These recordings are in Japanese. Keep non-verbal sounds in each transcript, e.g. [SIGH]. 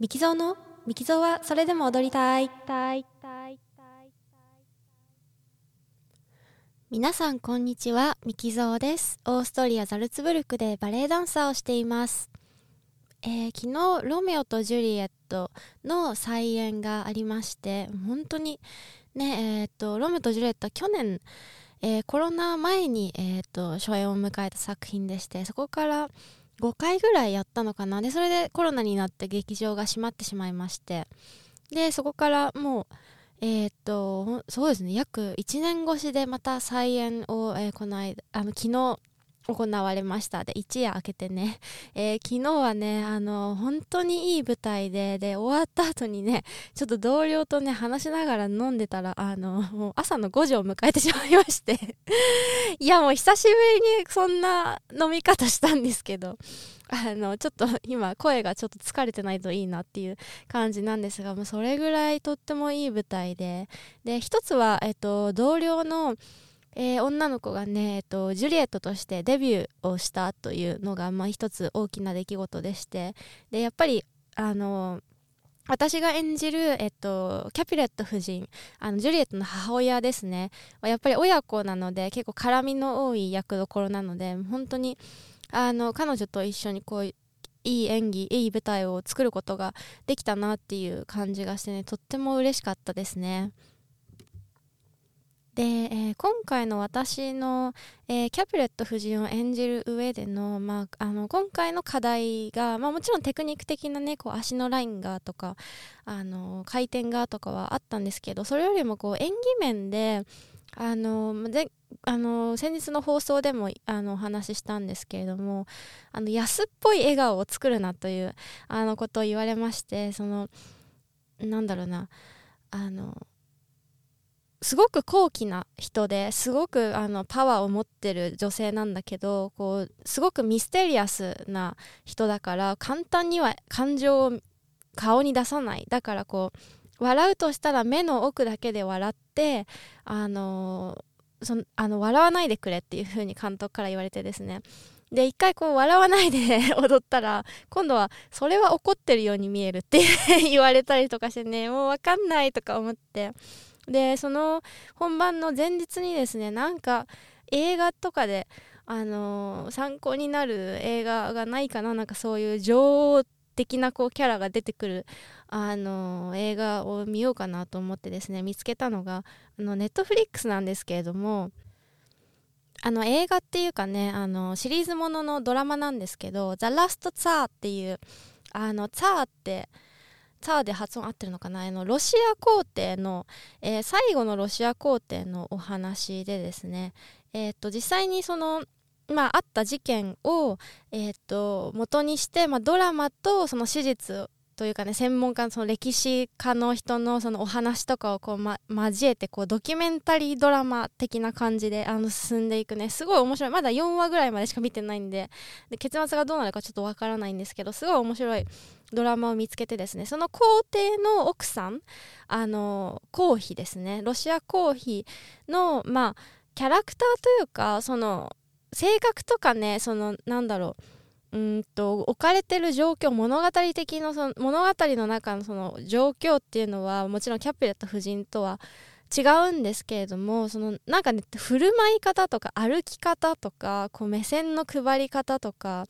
ミキゾーの？ミキゾーはそれでも踊りたい。皆さんこんにちは、ミキゾーです。オーストリア・ザルツブルクでバレエダンサーをしています。えー昨日ロメオとジュリエットの再演がありまして本当にねえー、とロメオとジュリエットは去年、えーコロナ前に、えー、と初演を迎えた作品でしてそこから5回ぐらいやったのかな。でそれでコロナになって劇場が閉まってしまいまして。でそこからもうえっ、とそうですね。約1年越しでまた再演を、えーこの間あの昨日行われました。で一夜明けてね、[LAUGHS] えー昨日はねあの本当にいい舞台でで終わった後にねちょっと同僚とね話しながら飲んでたらあのもう朝の5時を迎えてしまいまして。[LAUGHS] いやもう久しぶりにそんな飲み方したんですけどあのちょっと今声がちょっと疲れてないといいなっていう感じなんですがもうそれぐらいとってもいい舞台で。で一つは、えっと、同僚のえー女の子がね、えっと、ジュリエットとしてデビューをしたというのが、まあ、一つ大きな出来事でしてでやっぱりあの私が演じる、えっと、キャピレット夫人あのジュリエットの母親ですねやっぱり親子なので結構絡みの多い役どころなので本当にあの彼女と一緒にこういい演技いい舞台を作ることができたなっていう感じがしてねとっても嬉しかったですね。で、えー今回の私の、えーキャプレット夫人を演じる上での,、まあ、あの今回の課題が、まあ、もちろんテクニック的なねこう足のラインがとかあの回転がとかはあったんですけどそれよりもこう演技面であのであの先日の放送でもあのお話ししたんですけれどもあの安っぽい笑顔を作るなというあのことを言われましてそのなんだろうなあのすごく高貴な人ですごくあのパワーを持ってる女性なんだけどこうすごくミステリアスな人だから簡単には感情を顔に出さない。だからこう笑うとしたら目の奥だけで笑ってあのそのあの笑わないでくれっていう風に監督から言われてですね。で一回こう笑わないで [LAUGHS] 踊ったら今度はそれは怒ってるように見えるって言われたりとかしてねもう分かんないとか思って。でその本番の前日にですねなんか映画とかで、あのー参考になる映画がないかななんかそういう女王的なこうキャラが出てくる、あのー映画を見ようかなと思ってですね見つけたのがあのネットフリックスなんですけれどもあの映画っていうかねあのシリーズもののドラマなんですけど「ザ・ラスト・ツァー」っていうあのツァーってツァーで発音合ってるのかな？あのロシア皇帝の、えー最後のロシア皇帝のお話でですね、えー、と実際にそのまあ、あった事件を、えー、と元にして、まあ、ドラマとその史実というかね専門家のその歴史家の人のそのお話とかをこう、ま、交えてこうドキュメンタリードラマ的な感じであの進んでいくね。すごい面白い。まだ4話ぐらいまでしか見てないんでで結末がどうなるかちょっとわからないんですけどすごい面白いドラマを見つけてですねその皇帝の奥さんあの皇妃ですね。ロシア皇妃のまあキャラクターというかその性格とかねそのなんだろう。うんと置かれてる状況物語的のその物語の中のその状況っていうのはもちろんキャプレット夫人とは違うんですけれどもそのなんかね振る舞い方とか歩き方とかこう目線の配り方とか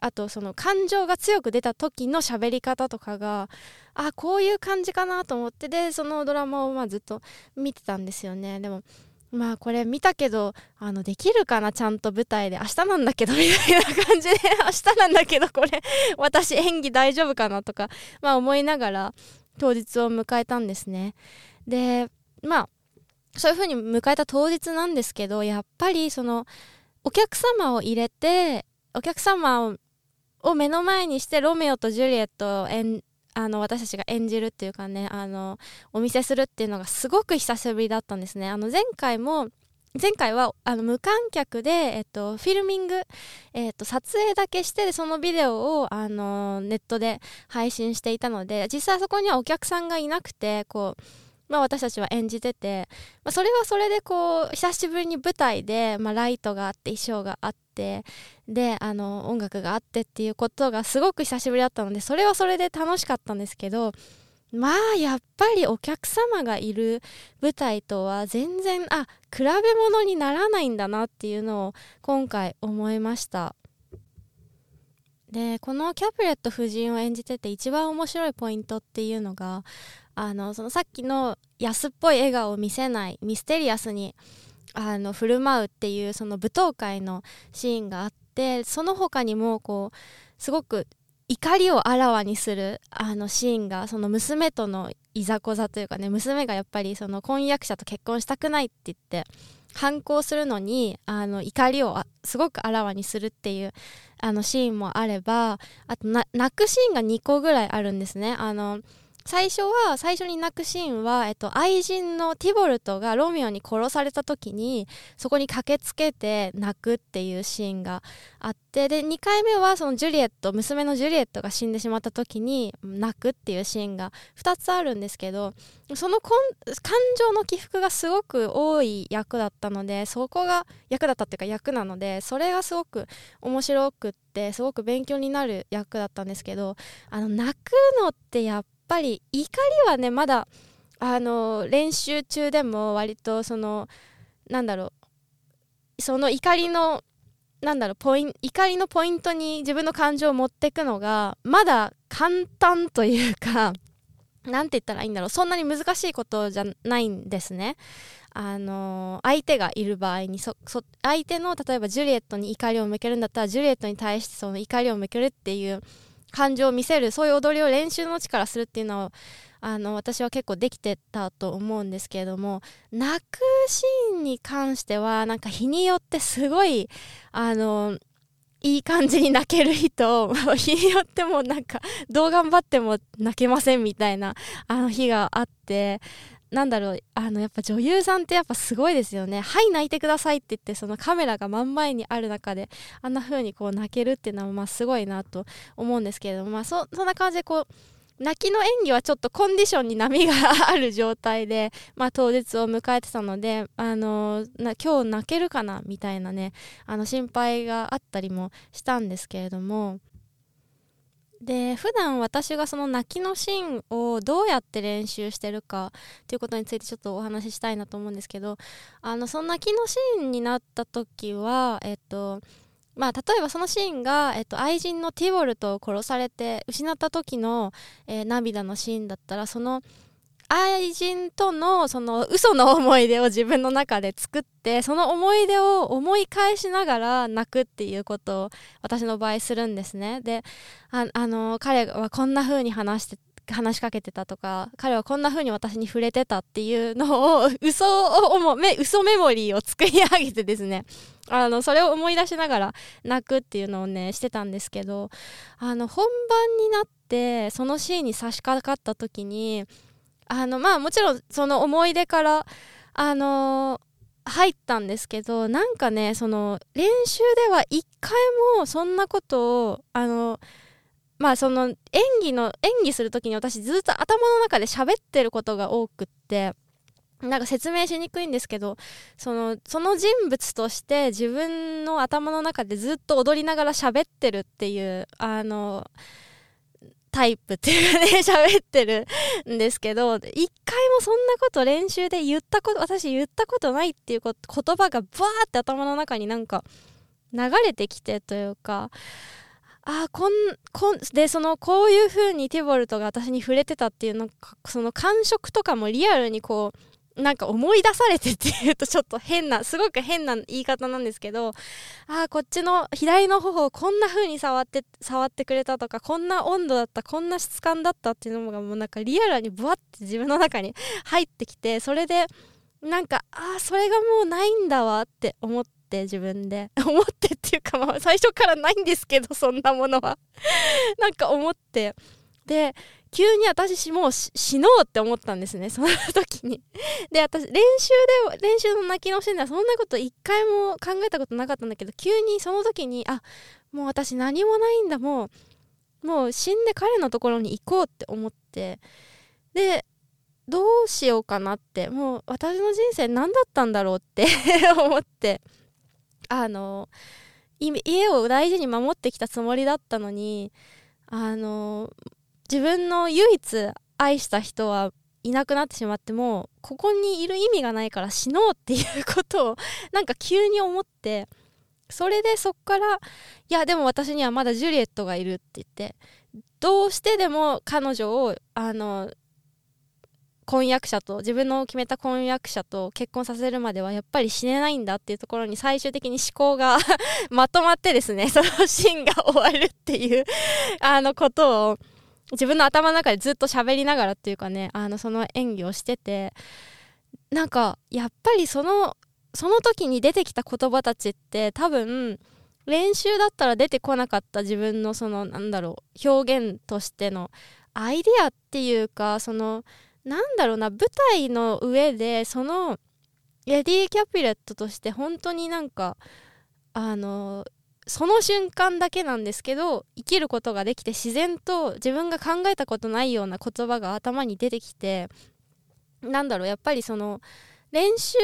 あとその感情が強く出た時の喋り方とかがあこういう感じかなと思ってでそのドラマをまずっと見てたんですよね。でもまあこれ見たけどあのできるかなちゃんと舞台で。明日なんだけどみたいな感じで。[LAUGHS] 明日なんだけどこれ。私演技大丈夫かなとかまあ思いながら当日を迎えたんですね。でまあそういう風に迎えた当日なんですけどやっぱりそのお客様を入れてお客様を目の前にしてロメオとジュリエットを演あの私たちが演じるっていうかねあのお見せするっていうのがすごく久しぶりだったんですね。あの前回も前回はあの無観客で、えっと、フィルミング、えっと、撮影だけしてそのビデオをあのネットで配信していたので実際そこにはお客さんがいなくてこうまあ、私たちは演じてて、まあ、それはそれでこう久しぶりに舞台で、まあ、ライトがあって衣装があってであの音楽があってっていうことがすごく久しぶりだったのでそれはそれで楽しかったんですけどまあやっぱりお客様がいる舞台とは全然あ比べ物にならないんだなっていうのを今回思いました。でこのキャプレット夫人を演じてて一番面白いポイントっていうのがあのそのさっきの安っぽい笑顔を見せないミステリアスにあの振る舞うっていうその舞踏会のシーンがあってその他にもこうすごく怒りをあらわにするあのシーンがその娘とのいざこざというかね娘がやっぱりその婚約者と結婚したくないって言って反抗するのにあの怒りをすごくあらわにするっていうあのシーンもあればあと泣くシーンが2個ぐらいあるんですね。あの最初は最初に泣くシーンは、えっと、愛人のティボルトがロミオに殺された時にそこに駆けつけて泣くっていうシーンがあってで2回目はそのジュリエット娘のジュリエットが死んでしまった時に泣くっていうシーンが2つあるんですけどその感情の起伏がすごく多い役だったのでそこが役だったっていうか役なのでそれがすごく面白くってすごく勉強になる役だったんですけどあの泣くのってやっぱぱり怒りはねまだあの練習中でも割とそのなんだろうその怒りのなんだろうポイン怒りのポイントに自分の感情を持っていくのがまだ簡単というか [LAUGHS] 何て言ったらいいんだろうそんなに難しいことじゃないんですね。あの相手がいる場合にそ相手の例えばジュリエットに怒りを向けるんだったらジュリエットに対してその怒りを向けるっていう感情を見せるそういう踊りを練習のうちからするっていうのはあの私は結構できてたと思うんですけれども泣くシーンに関してはなんか日によってすごいあのいい感じに泣ける人日によってもなんかどう頑張っても泣けませんみたいなあの日があってなんだろうあのやっぱ女優さんってやっぱすごいですよね「はい泣いてください」って言ってそのカメラが真ん前にある中であんな風にこう泣けるっていうのはまあすごいなと思うんですけれどもまあそそんな感じでこう泣きの演技はちょっとコンディションに波がある状態で、まあ、当日を迎えてたので、あのな今日泣けるかなみたいなねあの心配があったりもしたんですけれどもで普段私がその泣きのシーンをどうやって練習してるかということについてちょっとお話ししたいなと思うんですけどあのその泣きのシーンになった時はえっとまあ、例えばそのシーンが、えっと、愛人のティボルトを殺されて失った時の、えー、涙のシーンだったらその愛人とのその嘘の思い出を自分の中で作ってその思い出を思い返しながら泣くっていうことを私の場合するんですね。でああの彼はこんな風に話して話しかけてたとか彼はこんな風に私に触れてたっていうのを嘘をめ嘘メモリーを作り上げてですねあのそれを思い出しながら泣くっていうのをねしてたんですけどあの本番になってそのシーンに差し掛かった時にあのまあもちろんその思い出からあのー、入ったんですけどなんかねその練習では一回もそんなことをあのまあその演技の演技する時に私ずっと頭の中で喋ってることが多くってなんか説明しにくいんですけどそのその人物として自分の頭の中でずっと踊りながら喋ってるっていうあのタイプっていうかね喋ってるんですけど一回もそんなこと練習で言ったこと私言ったことないっていう言葉がバーって頭の中になんか流れてきてというかあこんこんでそのこういう風にティボルトが私に触れてたっていうのその感触とかもリアルにこうなんか思い出されてっていうとちょっと変なすごく変な言い方なんですけどああこっちの左の頬をこんな風に触って触ってくれたとかこんな温度だったこんな質感だったっていうのがもうなんかリアルにブワって自分の中に入ってきてそれでなんかああそれがもうないんだわって思って自分で。[LAUGHS] 思ってっていうかまあ最初からないんですけどそんなものは。なんか思って。で急に私もう死のうって思ったんですね。[LAUGHS] その時に。で私練習で練習の泣きのシーンではそんなこと一回も考えたことなかったんだけど急にその時にあもう私何もないんだもうもう死んで彼のところに行こうって思って。でどうしようかなってもう私の人生何だったんだろうって [LAUGHS] 思って。あの家を大事に守ってきたつもりだったのにあの自分の唯一愛した人はいなくなってしまってもここにいる意味がないから死のうっていうことを [LAUGHS] なんか急に思ってそれでそっからいやでも私にはまだジュリエットがいるって言ってどうしてでも彼女をあの婚約者と自分の決めた婚約者と結婚させるまではやっぱり死ねないんだっていうところに最終的に思考が [LAUGHS] まとまってですねそのシーンが終わるっていうあのことを自分の頭の中でずっと喋りながらっていうかねあのその演技をしててなんかやっぱりそのその時に出てきた言葉たちって多分練習だったら出てこなかった自分のそのなんだろう表現としてのアイデアっていうかそのなんだろうな舞台の上でそのレディー・キャピレットとして本当になんかあのその瞬間だけなんですけど生きることができて自然と自分が考えたことないような言葉が頭に出てきてなんだろうやっぱりその練習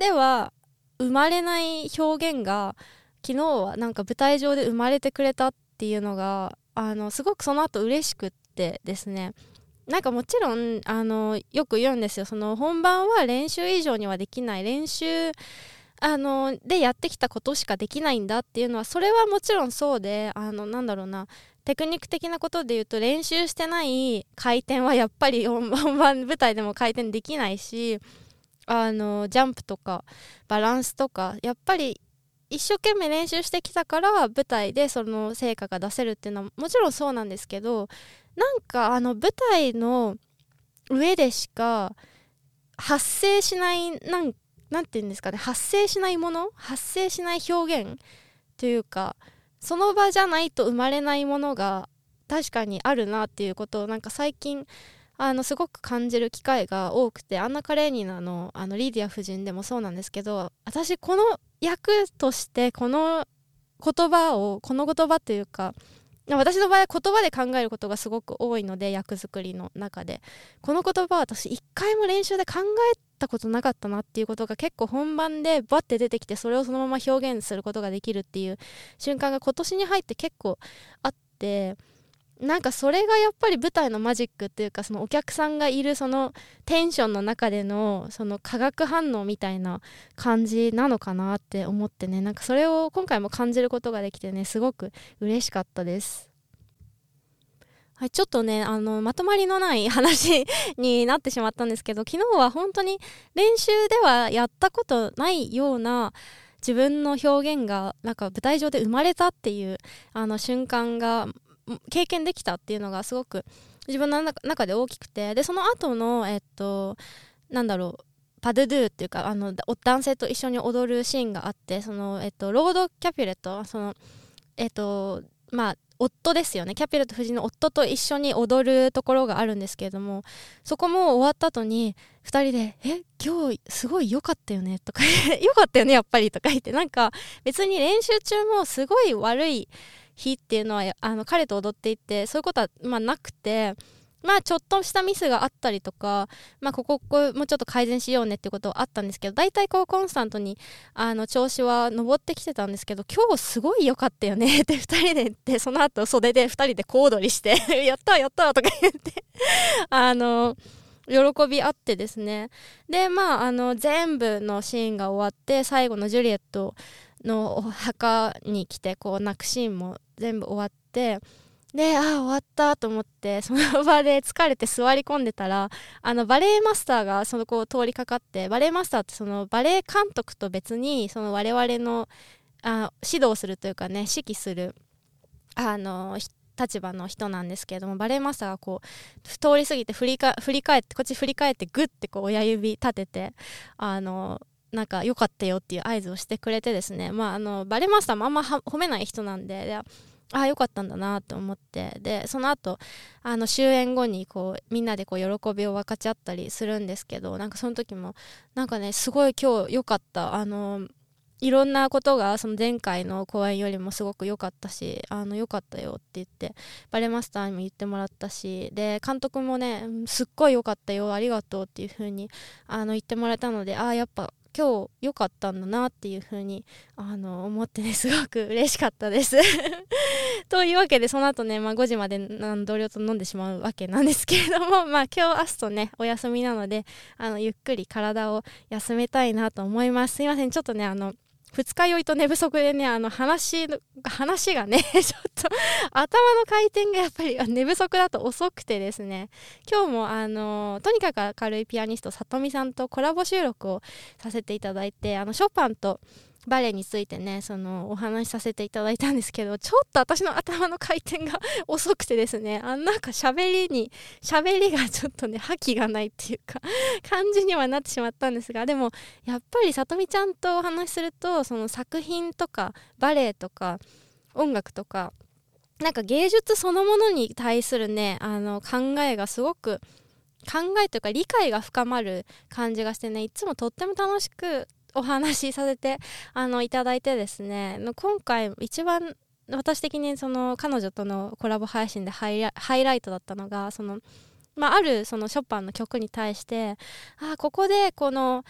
では生まれない表現が昨日はなんか舞台上で生まれてくれたっていうのがあのすごくその後嬉しくってですね。なんかもちろんあのよく言うんですよ。その本番は練習以上にはできない。練習あのでやってきたことしかできないんだっていうのはそれはもちろんそうであのなんだろうな。テクニック的なことで言うと練習してない回転はやっぱり [LAUGHS] 本番舞台でも回転できないしあのジャンプとかバランスとかやっぱり一生懸命練習してきたから舞台でその成果が出せるっていうのはもちろんそうなんですけどなんかあの舞台の上でしか発生しないなんなんて言うんですかね発生しないもの発生しない表現というかその場じゃないと生まれないものが確かにあるなっていうことをなんか最近あのすごく感じる機会が多くてアンナ・カレーニナのあのリディア夫人でもそうなんですけど私この役としてこの言葉をこの言葉というか私の場合は言葉で考えることがすごく多いので役作りの中で。この言葉は私一回も練習で考えたことなかったなっていうことが結構本番でバッて出てきてそれをそのまま表現することができるっていう瞬間が今年に入って結構あってなんかそれがやっぱり舞台のマジックっていうかそのお客さんがいるそのテンションの中でのその化学反応みたいな感じなのかなって思ってねなんかそれを今回も感じることができてねすごく嬉しかったです。はい、ちょっとねあのまとまりのない話になってしまったんですけど昨日は本当に練習ではやったことないような自分の表現がなんか舞台上で生まれたっていうあの瞬間が経験できたっていうのがすごく自分の中で大きくてでその後のえっとなんだろうパドゥドゥっていうかあの男性と一緒に踊るシーンがあってその、えっと、ロード・キャピュレットそのえっとまあ夫ですよね。キャピュレット夫人の夫と一緒に踊るところがあるんですけれどもそこも終わった後に2人で「え今日すごい良かったよね」とか「[LAUGHS] 良かったよねやっぱり」とか言ってなんか別に練習中もすごい悪い日っていうのはあの彼と踊っていてそういうことは、まあ、なくて。まあちょっとしたミスがあったりとか、まあ、こここもうちょっと改善しようねってことはあったんですけど大体こうコンスタントにあの調子は上ってきてたんですけど今日すごい良かったよねって2人で言ってその後袖で2人で小躍りして [LAUGHS] やったやったとか言ってあの喜びあってですねでまああの全部のシーンが終わって最後のジュリエットのお墓に来てこう泣くシーンも全部終わってでああ終わったと思って [LAUGHS] その場で疲れて座り込んでたらあのバレエマスターがその子を通りかかってバレエマスターってそのバレエ監督と別にその我々のあ指導するというかね指揮するあの立場の人なんですけれどもバレエマスターがこう通り過ぎて振りか振り返ってこっち振り返ってグッてこう親指立ててあのなんか良かったよっていう合図をしてくれてですね、まあ、あのバレマスターもあんま褒めない人なんででああ良かったんだなと思って。でその後あの終演後にこうみんなでこう喜びを分かち合ったりするんですけどなんかその時もなんかねすごい今日良かった。あのいろんなことがその前回の公演よりもすごく良かったしあの良かったよって言ってバレマスターにも言ってもらったしで監督もねすっごい良かったよありがとうっていう風にあの言ってもらえたのでああやっぱ今日良かったんだなっていう風にあの思ってね [LAUGHS] すごく嬉しかったです。[LAUGHS] というわけでその後ね、まあ、5時まで同僚と飲んでしまうわけなんですけれども、[LAUGHS] まあ、今日明日とねお休みなのであのゆっくり体を休めたいなと思います。すいませんちょっとねあの二日酔いと寝不足でねあの話の話がね [LAUGHS] ちょっと頭の回転がやっぱり寝不足だと遅くてですね。今日もあのとにかく明るいピアニスト里美さんとコラボ収録をさせていただいてあのショパンとバレエについてねそのお話しさせていただいたんですけどちょっと私の頭の回転が [LAUGHS] 遅くてですねあなんか喋りに喋りがちょっとね覇気がないっていうか感じにはなってしまったんですがでもやっぱりさとみちゃんとお話しするとその作品とかバレエとか音楽とかなんか芸術そのものに対するねあの考えがすごく考えというか理解が深まる感じがしてねいつもとっても楽しくお話しさせてあのいただいてですね今回一番私的にその彼女とのコラボ配信でハイライトだったのがその、まあ、あるそのショパンの曲に対してあここでこの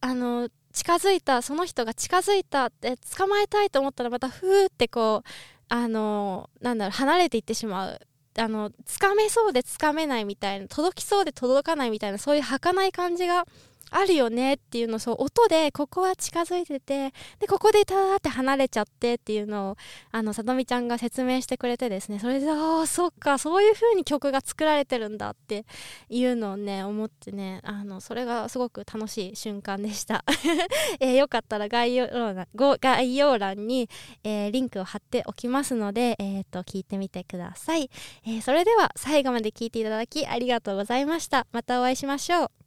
あの近づいたその人が近づいたって捕まえたいと思ったらまたふーってこうあのなんだろう離れていってしまう。あのつかめそうでつかめないみたいな届きそうで届かないみたいなそういう儚い感じがあるよねっていうのそう音でここは近づいててでここでたーって離れちゃってっていうのをあのさとみちゃんが説明してくれてですねそれでああそっかそういう風に曲が作られてるんだっていうのをね思ってねあのそれがすごく楽しい瞬間でした、[LAUGHS] えー、よかったら概要欄概要欄に、えー、リンクを貼っておきますので、えーと、と聞いてみてください、えー、それでは最後まで聞いていただきありがとうございました。またお会いしましょう。